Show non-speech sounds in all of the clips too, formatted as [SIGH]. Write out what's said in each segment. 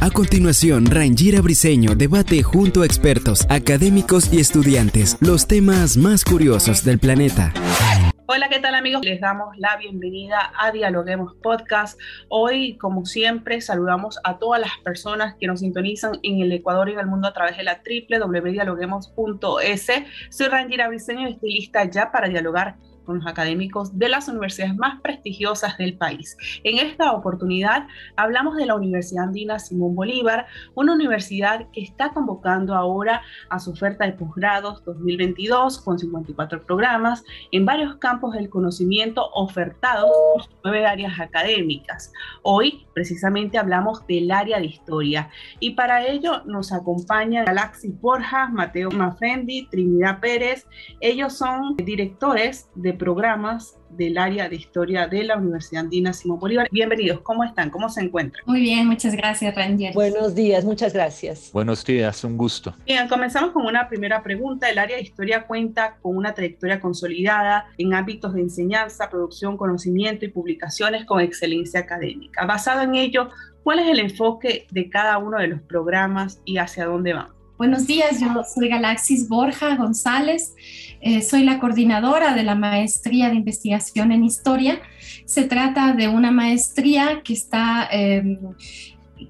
A continuación, Rangira Briseño debate junto a expertos, académicos y estudiantes los temas más curiosos del planeta. Hola, ¿qué tal amigos? Les damos la bienvenida a Dialoguemos Podcast. Hoy, como siempre, saludamos a todas las personas que nos sintonizan en el Ecuador y en el mundo a través de la www.dialoguemos.es. Soy Rangira Briseño, estilista ya para dialogar con los académicos de las universidades más prestigiosas del país. En esta oportunidad hablamos de la Universidad Andina Simón Bolívar, una universidad que está convocando ahora a su oferta de posgrados 2022 con 54 programas en varios campos del conocimiento ofertados por nueve áreas académicas. Hoy precisamente hablamos del área de historia y para ello nos acompaña Galaxy Borja, Mateo Mafrendi, Trinidad Pérez. Ellos son directores de programas del área de historia de la Universidad Andina Simón Bolívar. Bienvenidos, ¿cómo están? ¿Cómo se encuentran? Muy bien, muchas gracias, Ranger. Buenos días, muchas gracias. Buenos días, un gusto. Bien, comenzamos con una primera pregunta. El área de historia cuenta con una trayectoria consolidada en ámbitos de enseñanza, producción, conocimiento y publicaciones con excelencia académica. Basado en ello, ¿cuál es el enfoque de cada uno de los programas y hacia dónde van? Buenos días, yo soy Galaxis Borja González, eh, soy la coordinadora de la maestría de investigación en historia. Se trata de una maestría que está em,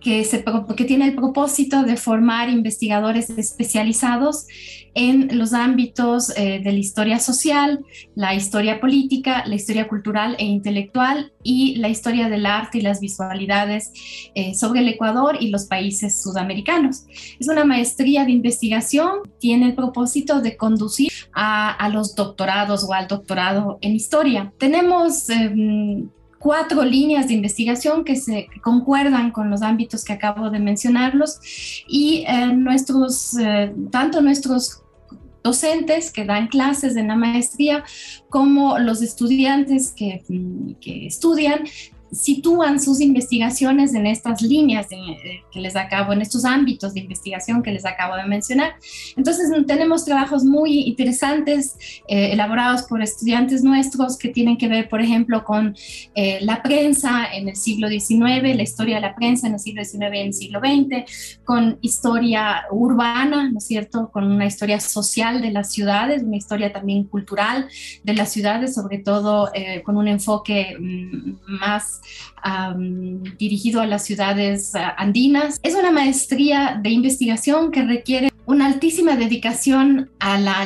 que, tiene el propósito de formar investigadores especializados en los ámbitos eh, de la historia social, la historia política, la historia cultural e intelectual y la historia del arte y las visualidades eh, sobre el Ecuador y los países sudamericanos. Es una maestría de investigación, tiene el propósito de conducir a, a los doctorados o al doctorado en historia. Tenemos em, cuatro líneas de investigación que se concuerdan con los ámbitos que acabo de mencionarlos. Y eh, nuestros, eh, tanto nuestros docentes que dan clases en la maestría como los estudiantes que, que estudian sitúan sus investigaciones en estas líneas eh, que les acabo, en estos ámbitos de investigación que les acabo de mencionar. Entonces, tenemos trabajos muy interesantes eh, elaborados por estudiantes nuestros que tienen que ver, por ejemplo, con eh, la prensa en el siglo XIX, la historia de la prensa en el siglo XIX y en el siglo XX, con historia urbana, ¿no es cierto?, con una historia social de las ciudades, una historia también cultural de las ciudades, sobre todo con un enfoque mm, más dirigido a las ciudades andinas. Es una maestría de investigación que requiere una altísima dedicación a la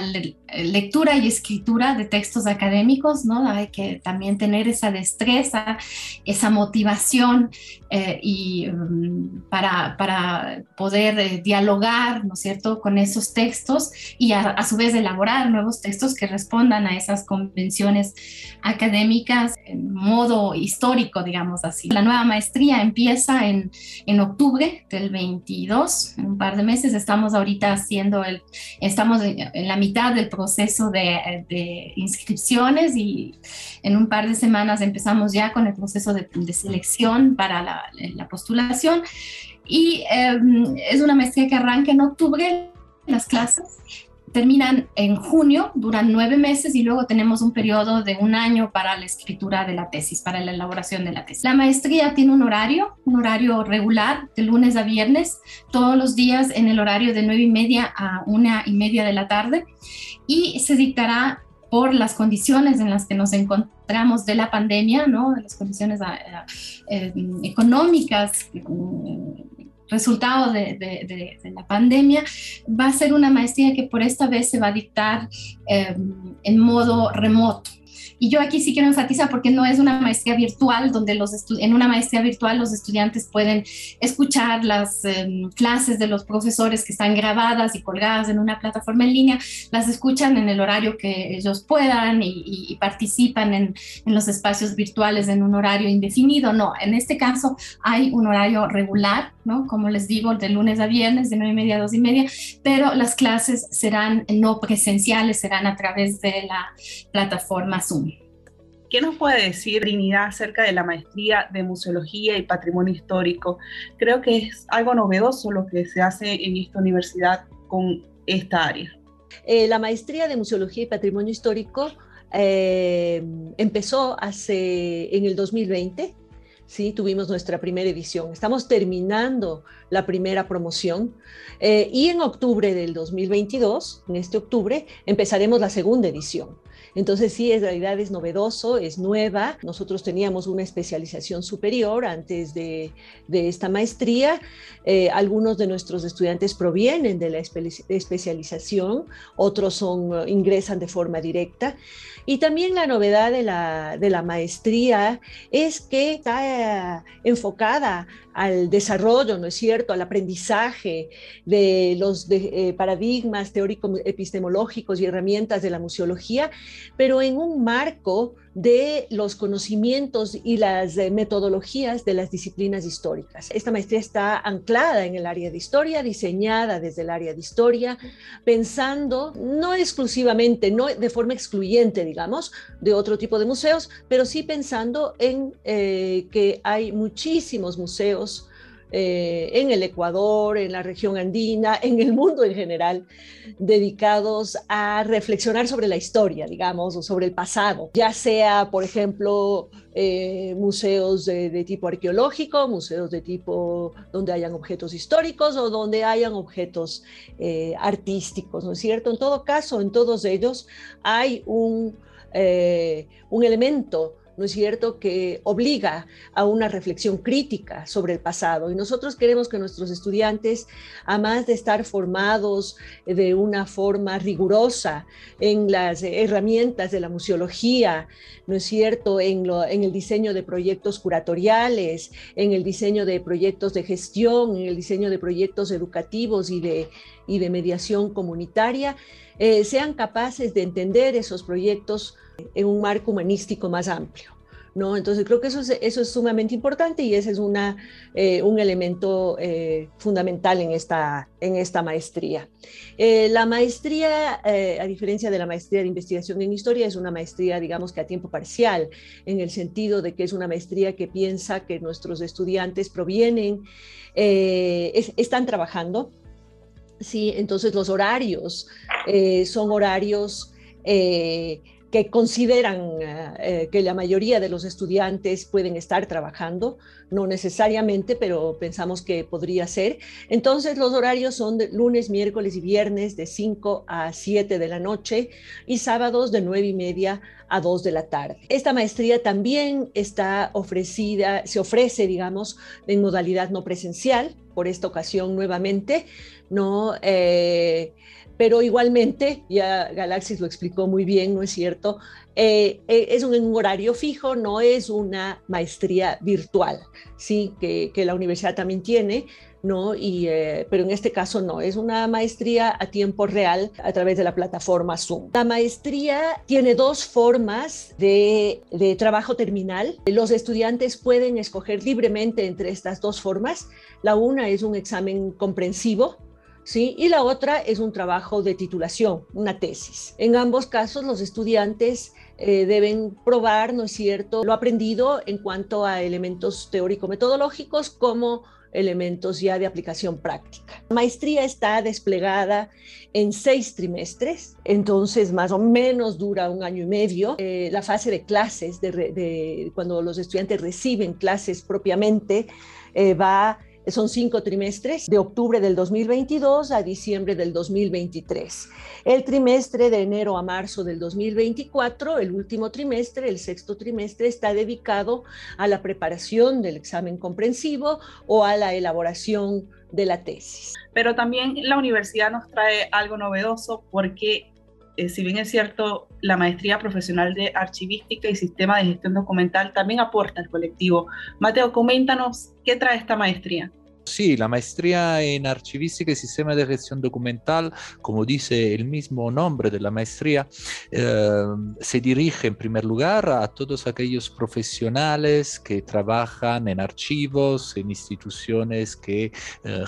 lectura y escritura de textos académicos, ¿no? Hay que también tener esa destreza, esa motivación eh, y mm, para, para, poder eh, dialogar, ¿no es cierto?, con esos textos y a, su vez elaborar nuevos textos que respondan a esas convenciones académicas en modo histórico, digamos así. La nueva maestría empieza en, en octubre del 22, en un par de meses. Estamos ahorita haciendo el, estamos en la mitad del proceso proceso de, inscripciones y en un par de semanas empezamos ya con el proceso de, selección para la, postulación. Y em, es una maestría que arranca en octubre las clases terminan en junio, duran nueve meses y luego tenemos un periodo de un año para la escritura de la tesis, para la elaboración de la tesis. La maestría tiene un horario, un horario regular de lunes a viernes, todos los días en el horario de nueve y media a una y media de la tarde y se dictará por las condiciones en las que nos encontramos de la pandemia, ¿no? de las condiciones ah, ah, eh, resultado de, la pandemia, va a ser una maestría que por esta vez se va a dictar em, en modo remoto. Y yo aquí sí quiero enfatizar porque no es una maestría virtual donde los en una maestría virtual los estudiantes pueden escuchar las em, clases de los profesores que están grabadas y colgadas en una plataforma en línea, las escuchan en el horario que ellos puedan y, participan en, los espacios virtuales en un horario indefinido. No, en este caso hay un horario regular, ¿no? Como les digo, de lunes a viernes, de nueve y media a dos y media, pero las clases serán no presenciales, serán a través de la plataforma Zoom. ¿Qué nos puede decir Trinidad acerca de la maestría de museología y patrimonio histórico? Creo que es algo novedoso lo que se hace en esta universidad con esta área. Eh, la maestría de museología y patrimonio histórico eh, empezó hace en el 2020 ¿sí? Tuvimos nuestra primera edición. Estamos terminando la primera promoción eh, y en octubre del 2022, en este octubre, empezaremos la segunda edición. Entonces sí, en realidad es novedoso, es nueva. Nosotros teníamos una especialización superior antes de, esta maestría. Eh, algunos de nuestros estudiantes provienen de la especialización, otros son, ingresan de forma directa. Y también la novedad de la, de la maestría es que está enfocada al desarrollo, ¿no es cierto?, al aprendizaje de los eh, paradigmas teóricos epistemológicos y herramientas de la museología, pero en un marco de los conocimientos y las eh, metodologías de las disciplinas históricas. Esta maestría está anclada en el área de historia, diseñada desde el área de historia, pensando no exclusivamente, no de forma excluyente, digamos, de otro tipo de museos, pero sí pensando en eh, que hay muchísimos museos eh, en el Ecuador, en la región andina, en el mundo en general, dedicados a reflexionar sobre la historia, digamos, o sobre el pasado, ya sea, por ejemplo, eh, museos de, tipo arqueológico, museos de tipo donde hayan objetos históricos o donde hayan objetos eh, artísticos, ¿no es cierto? En todo caso, en todos ellos hay un, un elemento ¿no es cierto?, que obliga a una reflexión crítica sobre el pasado. Y nosotros queremos que nuestros estudiantes, además de estar formados de una forma rigurosa en las herramientas de la museología, ¿no es cierto?, en, en el diseño de proyectos curatoriales, en el diseño de proyectos de gestión, en el diseño de proyectos educativos y de, y de mediación comunitaria, eh, sean capaces de entender esos proyectos en un marco humanístico más amplio. ¿no? Entonces creo que eso es, eso es sumamente importante y ese es una, eh, un elemento eh, fundamental en esta, en esta maestría. Eh, la maestría, a diferencia de la maestría de investigación en historia, es una maestría, digamos que a tiempo parcial, en el sentido de que es una maestría que piensa que nuestros estudiantes provienen, están trabajando, ¿sí? Entonces los horarios son horarios que consideran eh, que la mayoría de los estudiantes pueden estar trabajando, no necesariamente, pero pensamos que podría ser. Entonces los horarios son de lunes, miércoles y viernes de 5 a 7 de la noche y sábados de 9 y media a 2 de la tarde. Esta maestría también está ofrecida, se ofrece, digamos, en modalidad no presencial, por esta ocasión nuevamente, ¿no? Eh, pero igualmente, ya Galaxis lo explicó muy bien, ¿no es cierto? Eh, eh, es un, horario fijo, no es una maestría virtual, sí, que, la universidad también tiene, ¿no? Y, eh, pero en este caso no, es una maestría a tiempo real a través de la plataforma Zoom. La maestría tiene dos formas de, de trabajo terminal. Los estudiantes pueden escoger libremente entre estas dos formas. La una es un examen comprensivo, ¿sí? Y la otra es un trabajo de titulación, una tesis. En ambos casos, los estudiantes eh, deben probar, ¿no es cierto?, lo aprendido en cuanto a elementos teórico-metodológicos como elementos ya de aplicación práctica. Maestría está desplegada en seis trimestres, entonces más o menos dura un año y medio. Eh, la fase de clases, de, cuando los estudiantes reciben clases propiamente, eh, va son cinco trimestres, de octubre del 2022 a diciembre del 2023. El trimestre de enero a marzo del 2024, el último trimestre, el sexto trimestre, está dedicado a la preparación del examen comprensivo o a la elaboración de la tesis. Pero también la universidad nos trae algo novedoso porque eh, si bien es cierto, la maestría profesional de archivística y sistema de gestión documental también aporta al colectivo. Mateo, coméntanos qué trae esta maestría. Sí, la maestría en archivística y sistema de gestión documental, como dice el mismo nombre de la maestría, eh, se dirige en primer lugar a todos aquellos profesionales que trabajan en archivos, en instituciones que eh,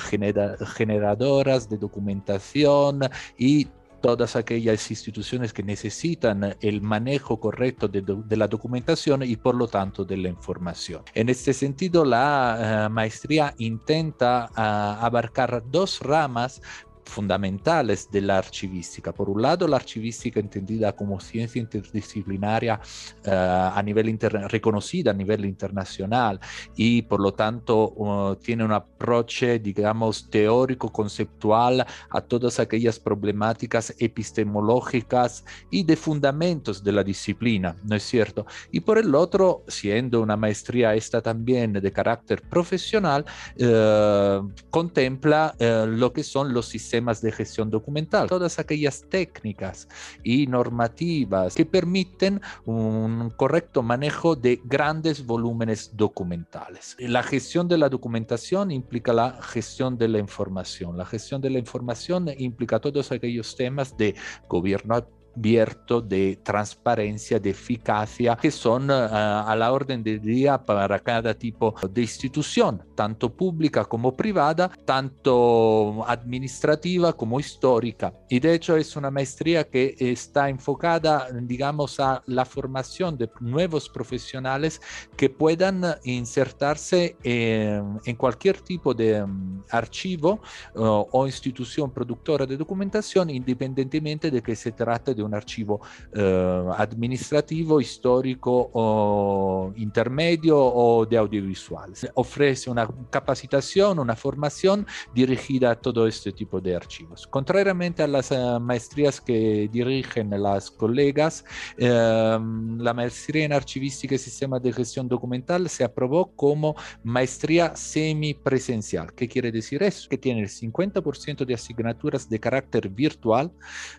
generadoras de documentación y todas aquellas instituciones que necesitan el manejo correcto de, la documentación y por lo tanto de la información. En este sentido, la eh, maestría intenta ah, abarcar dos ramas fundamentales de la archivística. Por un lado, la archivística entendida como ciencia interdisciplinaria uh, a nivel reconocida a nivel internacional y por lo tanto uh, tiene un approach, digamos, teórico, conceptual a todas aquellas problemáticas epistemológicas y de fundamentos de la disciplina, ¿no es cierto? Y por el otro, siendo una maestría esta también de carácter profesional, uh, contempla lo que son los sistemas de gestión documental, todas aquellas técnicas y normativas que permiten un correcto manejo de grandes volúmenes documentales. La gestión de la documentación implica la gestión de la información. La gestión de la información implica todos aquellos temas de gobierno abierto, de transparencia, de eficacia, que son uh, a la orden del día para cada tipo de institución, tanto pública como privada, tanto administrativa como histórica. Y de hecho es una maestría que está enfocada, digamos, a la formación de nuevos profesionales que puedan insertarse en, cualquier tipo de um, archivo uh, o institución productora de documentación, independientemente de que se trate de un archivo eh, administrativo, histórico o intermedio o de audiovisuales. Ofrece una capacitación, una formación dirigida a todo este tipo de archivos. Contrariamente a las uh, maestrías que dirigen las colegas, eh, la maestría en archivística y sistema de gestión documental se aprobó como maestría semipresencial. ¿Qué quiere decir eso? Que tiene el 50% de asignaturas de carácter virtual.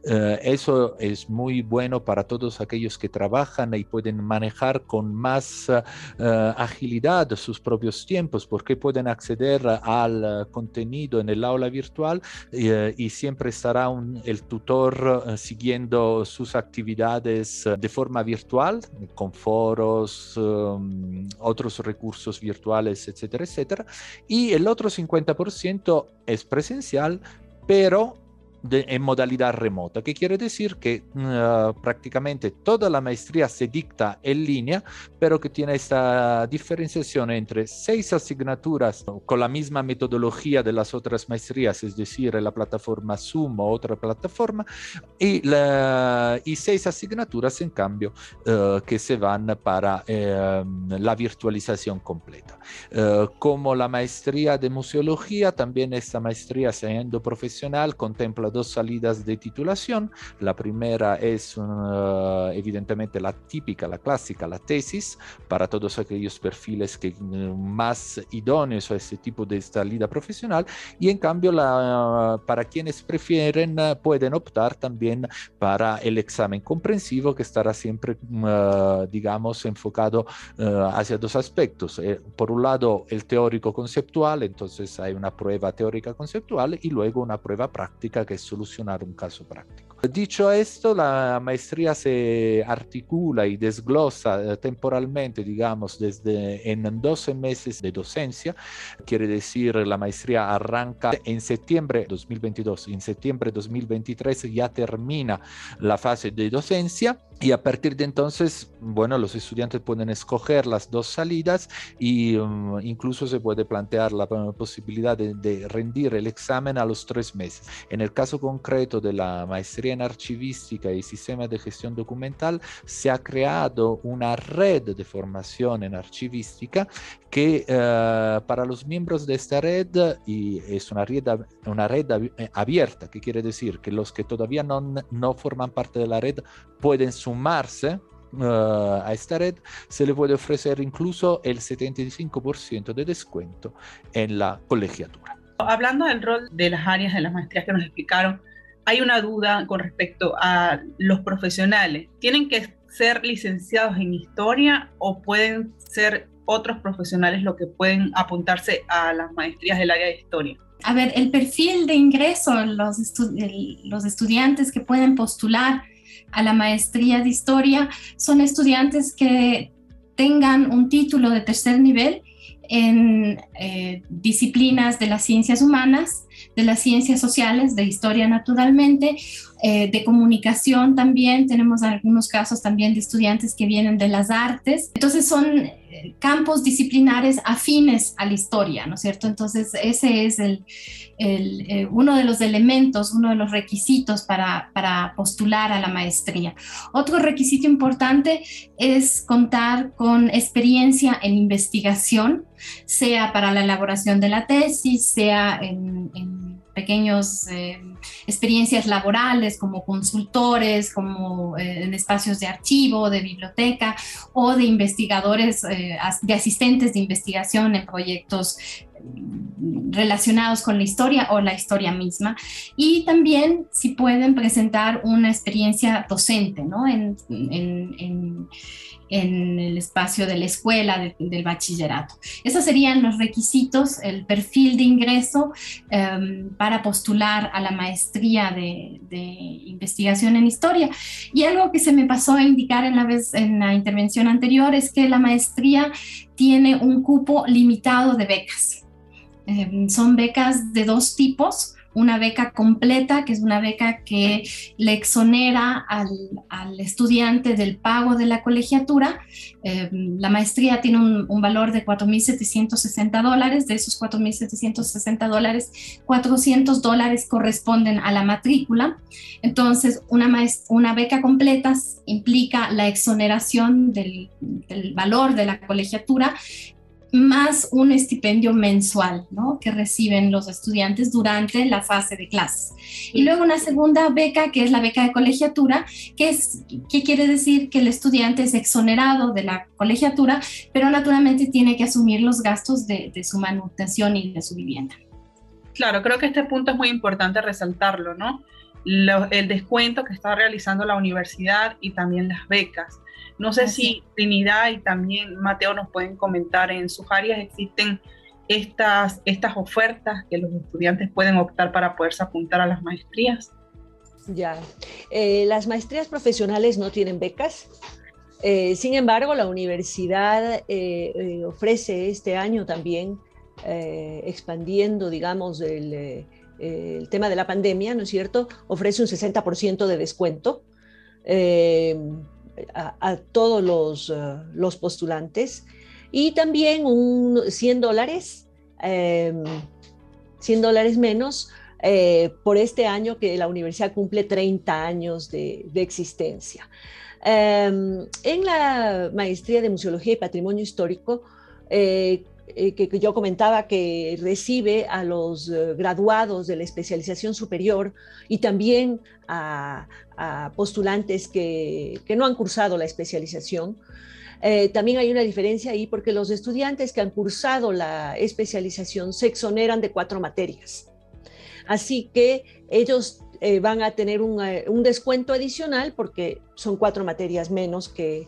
Eh, eso es es muy bueno para todos aquellos que trabajan y pueden manejar con más uh, agilidad sus propios tiempos porque pueden acceder al contenido en el aula virtual y siempre estará el tutor siguiendo sus actividades de forma virtual con foros, otros recursos virtuales, etcétera, etcétera. Y el otro 50% es presencial, pero en modalidad remota, que quiere decir que uh, prácticamente toda la maestría se dicta en línea, pero que tiene esta diferenciación entre seis asignaturas con la misma metodología de las otras maestrías, es decir, la plataforma Zoom o otra plataforma, y, la, seis asignaturas en cambio uh, que se van para uh, la virtualización completa. como la maestría de museología, también esta maestría siendo profesional contempla dos salidas de titulación. La primera es uh, evidentemente la típica, la clásica, la tesis, para todos aquellos perfiles que, uh, más idóneos a este tipo de salida profesional. Y en cambio, la, uh, para quienes prefieren, pueden optar también para el examen comprensivo, que estará siempre, digamos, enfocado hacia dos aspectos. Eh, por un lado, el teórico conceptual, entonces hay una prueba teórica conceptual y luego una prueba práctica que es solucionar un caso práctico. Dicho esto, la maestría se articula y desglosa eh, temporalmente, digamos, desde en 12 meses de docencia. Quiere decir, la maestría arranca en septiembre 2022, en septiembre 2023 ya termina la fase de docencia y a partir de entonces, bueno, los estudiantes pueden escoger las dos salidas y um, incluso se puede plantear la posibilidad de, de rendir el examen a los tres meses. En el caso concreto de la maestría en archivística y sistema de gestión documental, se ha creado una red de formación en archivística que uh, para los miembros de esta red, y es una red, una red eh, abierta, que quiere decir que los que todavía no, no forman parte de la red pueden sumarse Uh, a esta red se le puede ofrecer incluso el 75% de descuento en la colegiatura. Hablando del rol de las áreas de las maestrías que nos explicaron, hay una duda con respecto a los profesionales. ¿Tienen que ser licenciados en historia o pueden ser otros profesionales los que pueden apuntarse a las maestrías del área de historia? A ver, el perfil de ingreso, los, los estudiantes que pueden postular a la maestría de historia son estudiantes que tengan un título de tercer nivel en eh, disciplinas de las ciencias humanas, de las ciencias sociales, de historia naturalmente, eh, de comunicación también. Tenemos algunos casos también de estudiantes que vienen de las artes. Entonces son campos disciplinares afines a la historia, ¿no es cierto? Entonces, ese es el, eh, uno de los elementos, uno de los requisitos para, para, postular a la maestría. Otro requisito importante es contar con experiencia en investigación, sea para la elaboración de la tesis, sea en, pequeños eh, experiencias laborales como consultores, como eh, en espacios de archivo, de biblioteca o de investigadores, eh, de asistentes de investigación en proyectos relacionados con la historia o la historia misma. Y también si pueden presentar una experiencia docente, ¿no? en, en en el espacio de la escuela, del bachillerato. Esos serían los requisitos, el perfil de ingreso em, para postular a la maestría de, investigación en historia. Y algo que se me pasó a indicar en la, vez, en la intervención anterior es que la maestría tiene un cupo limitado de becas. Em, son becas de dos tipos una beca completa, que es una beca que le exonera al, estudiante del pago de la colegiatura. Eh, la maestría tiene un, valor de 4.760 dólares. De esos 4.760 dólares, 400 dólares corresponden a la matrícula. Entonces, una, una beca completa implica la exoneración del, del valor de la colegiatura más un estipendio mensual ¿no? que reciben los estudiantes durante la fase de clases. Y luego una segunda beca, que es la beca de colegiatura, que, es, que quiere decir que el estudiante es exonerado de la colegiatura, pero naturalmente tiene que asumir los gastos de, su manutención y de su vivienda. Claro, creo que este punto es muy importante resaltarlo, ¿no? el descuento que está realizando la universidad y también las becas. No sé si Trinidad y también Mateo nos pueden comentar en sus áreas existen estas, estas ofertas que los estudiantes pueden optar para poderse apuntar a las maestrías. Ya, eh, las maestrías profesionales no tienen becas. Eh, sin embargo, la universidad eh, ofrece este año también, expandiendo, digamos, el, el, tema de la pandemia, ¿no es cierto? Ofrece un 60% de descuento a, todos los, eh, los, postulantes y también un 100 dólares, 100 em, dólares menos eh, por este año que la universidad cumple 30 años de, existencia. Em, en la maestría de Museología y Patrimonio Histórico, eh, que, yo comentaba que recibe a los graduados de la especialización superior y también a, a postulantes que, no han cursado la especialización. Eh, también hay una diferencia ahí porque los estudiantes que han cursado la especialización se exoneran de cuatro materias. Así que ellos eh, van a tener eh, un, descuento adicional porque son cuatro materias menos que,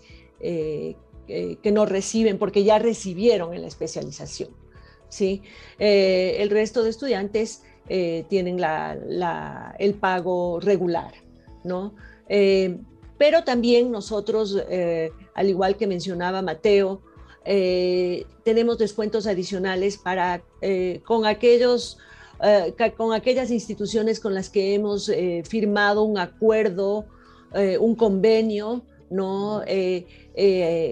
que no reciben porque ya recibieron en la especialización. ¿sí? el resto de estudiantes tienen el pago regular. ¿no? Eh, pero también nosotros, eh, al igual que mencionaba Mateo, eh, tenemos descuentos adicionales para, con, aquellos, con aquellas instituciones con las que hemos firmado un acuerdo, un convenio, ¿no?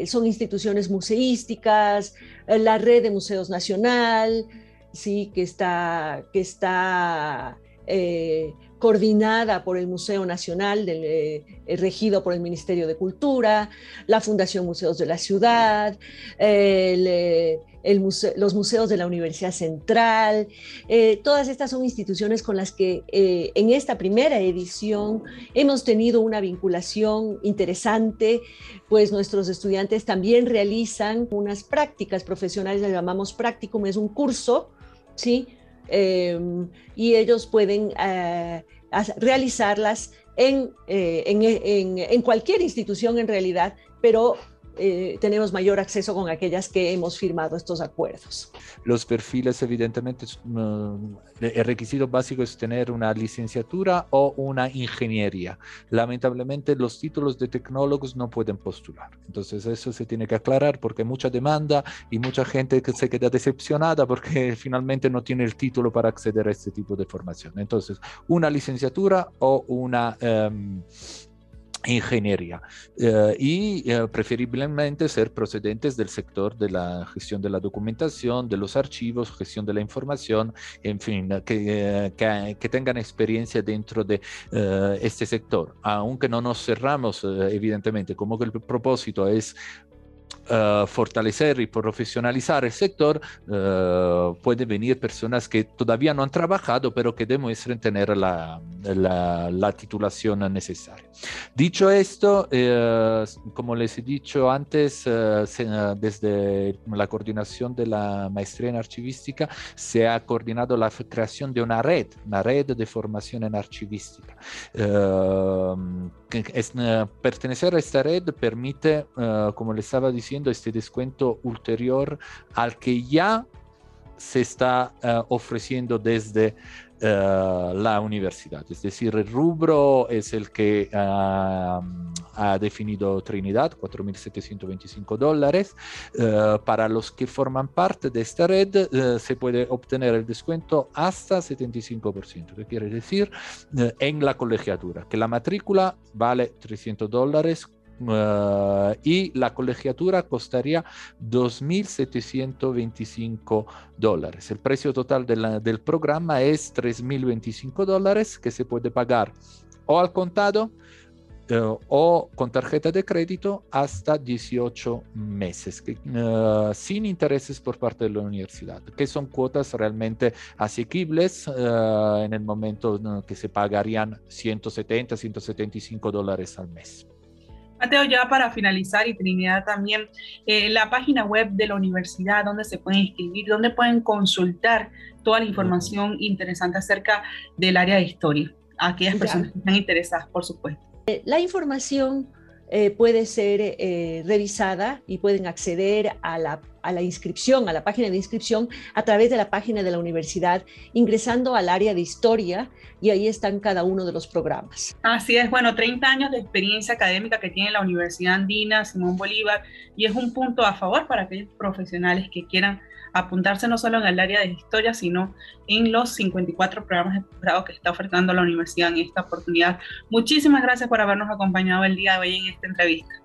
son instituciones museísticas, la red de museos nacional, sí, que está, que está coordinada por el Museo Nacional, eh, eh, regido por el Ministerio de Cultura, la Fundación Museos de la Ciudad, eh, los museos de la Universidad Central. todas estas son instituciones con las que en esta primera edición hemos tenido una vinculación interesante, pues nuestros estudiantes también realizan unas prácticas profesionales, las llamamos practicum, es un curso, ¿sí? y ellos pueden realizarlas en, en, en, cualquier institución en realidad, pero eh, tenemos mayor acceso con aquellas que hemos firmado estos acuerdos. Los perfiles, evidentemente, mm, el requisito básico es tener una licenciatura o una ingeniería. Lamentablemente, los títulos de tecnólogos no pueden postular. Entonces, eso se tiene que aclarar porque hay mucha demanda y mucha gente que se queda decepcionada porque [LAUGHS] finalmente no tiene el título para acceder a este tipo de formación. Entonces, una licenciatura o una... Em, ingeniería eh, y eh, preferiblemente ser procedentes del sector de la gestión de la documentación, de los archivos, gestión de la información, en fin, que, que, que tengan experiencia dentro de este sector. Aunque no nos cerramos, evidentemente, como que el propósito es uh, fortalecer y profesionalizar el sector, uh, pueden venir personas que todavía no han trabajado, pero que demuestren tener la, la, la titulación necesaria. Dicho esto, uh, como les he dicho antes, se, desde la coordinación de la maestría en archivística se ha coordinado la creación de una red, una red de formación en archivística. Es, pertenecer a esta red permite, como les estaba diciendo, este descuento ulterior al que ya se está uh, ofreciendo desde la universidad. Es decir, el rubro es el que uh, ha definido Trinidad, 4.725 dólares. para los que forman parte de esta red se puede obtener el descuento hasta 75%, que quiere decir en la colegiatura, que la matrícula vale 300 dólares Uh, y la colegiatura costaría 2.725 dólares. El precio total del programa es 3.025 dólares que se puede pagar o al contado uh, o con tarjeta de crédito hasta 18 meses, uh, sin intereses por parte de la universidad, que son cuotas realmente asequibles en el momento que se pagarían 170, 175 dólares al mes. Mateo, ya para finalizar y Trinidad también, eh, la página web de la universidad, donde se pueden inscribir, donde pueden consultar toda la información interesante acerca del área de historia, a aquellas personas que están interesadas, por supuesto. Eh, la información eh, puede ser eh, revisada y pueden acceder a la, a la, inscripción, a la página de inscripción a través de la página de la universidad, ingresando al área de historia y ahí están cada uno de los programas. Así es, bueno, 30 años de experiencia académica que tiene la Universidad Andina Simón Bolívar y es un punto a favor para aquellos profesionales que quieran apuntarse no solo en el área de historia, sino en los 54 programas de posgrado que está ofertando la universidad en esta oportunidad. Muchísimas gracias por habernos acompañado el día de hoy en esta entrevista.